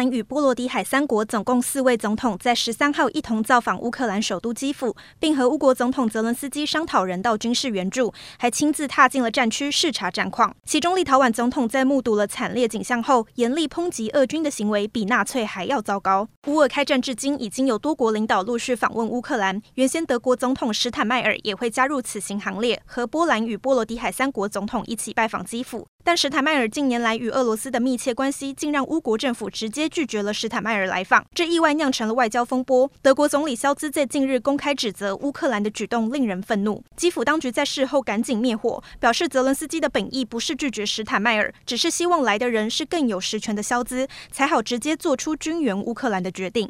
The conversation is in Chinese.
兰与波罗的海三国总共四位总统在十三号一同造访乌克兰首都基辅，并和乌国总统泽伦斯基商讨人道军事援助，还亲自踏进了战区视察战况。其中，立陶宛总统在目睹了惨烈景象后，严厉抨击俄军的行为比纳粹还要糟糕。乌俄开战至今，已经有多国领导陆续访问乌克兰，原先德国总统施坦迈尔也会加入此行行列，和波兰与波罗的海三国总统一起拜访基辅。但施坦迈尔近年来与俄罗斯的密切关系，竟让乌国政府直接拒绝了施坦迈尔来访，这意外酿成了外交风波。德国总理肖兹在近日公开指责乌克兰的举动令人愤怒。基辅当局在事后赶紧灭火，表示泽伦斯基的本意不是拒绝施坦迈尔，只是希望来的人是更有实权的肖兹，才好直接做出军援乌克兰的决定。